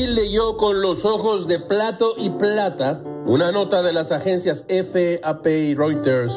leyendo con los ojos de plato y plata una nota de las agencias FAP y Reuters,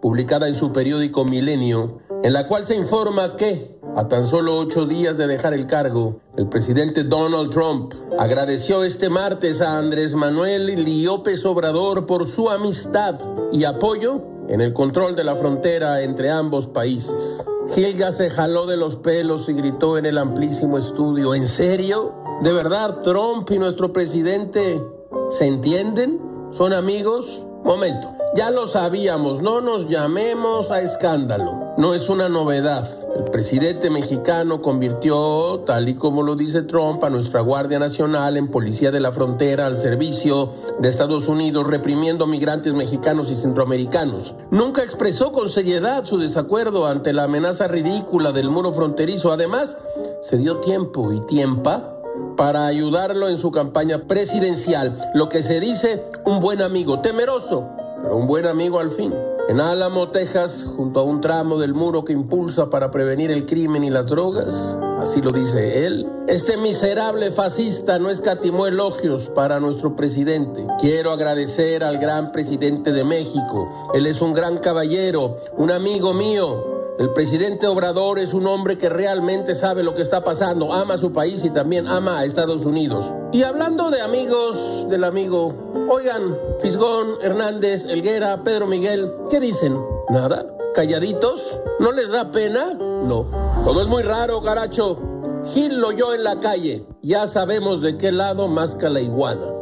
publicada en su periódico Milenio, en la cual se informa que, a tan solo ocho días de dejar el cargo, el presidente Donald Trump agradeció este martes a Andrés Manuel López Obrador por su amistad y apoyo en el control de la frontera entre ambos países. Gilga se jaló de los pelos y gritó en el amplísimo estudio, ¿en serio? ¿De verdad Trump y nuestro presidente ¿Se entienden? ¿Son amigos? Momento, ya lo sabíamos, no nos llamemos a escándalo. No es una novedad. El presidente mexicano convirtió, tal y como lo dice Trump, a nuestra Guardia Nacional en policía de la frontera al servicio de Estados Unidos, reprimiendo migrantes mexicanos y centroamericanos. Nunca expresó con seriedad su desacuerdo ante la amenaza ridícula del muro fronterizo. Además, se dio tiempo y tiempo para ayudarlo en su campaña presidencial. Lo que se dice un buen amigo, temeroso, pero un buen amigo al fin. En Álamo, Texas, junto a un tramo del muro que impulsa para prevenir el crimen y las drogas, así lo dice él, este miserable fascista no escatimó elogios para nuestro presidente. Quiero agradecer al gran presidente de México. Él es un gran caballero, un amigo mío, el presidente Obrador es un hombre que realmente sabe lo que está pasando, ama a su país y también ama a Estados Unidos. Y hablando de amigos del amigo, oigan, Fisgón, Hernández, Elguera, Pedro Miguel, ¿qué dicen? ¿Nada? ¿Calladitos? ¿No les da pena? No. Todo es muy raro, caracho. Gil lo yo en la calle. Ya sabemos de qué lado masca la iguana.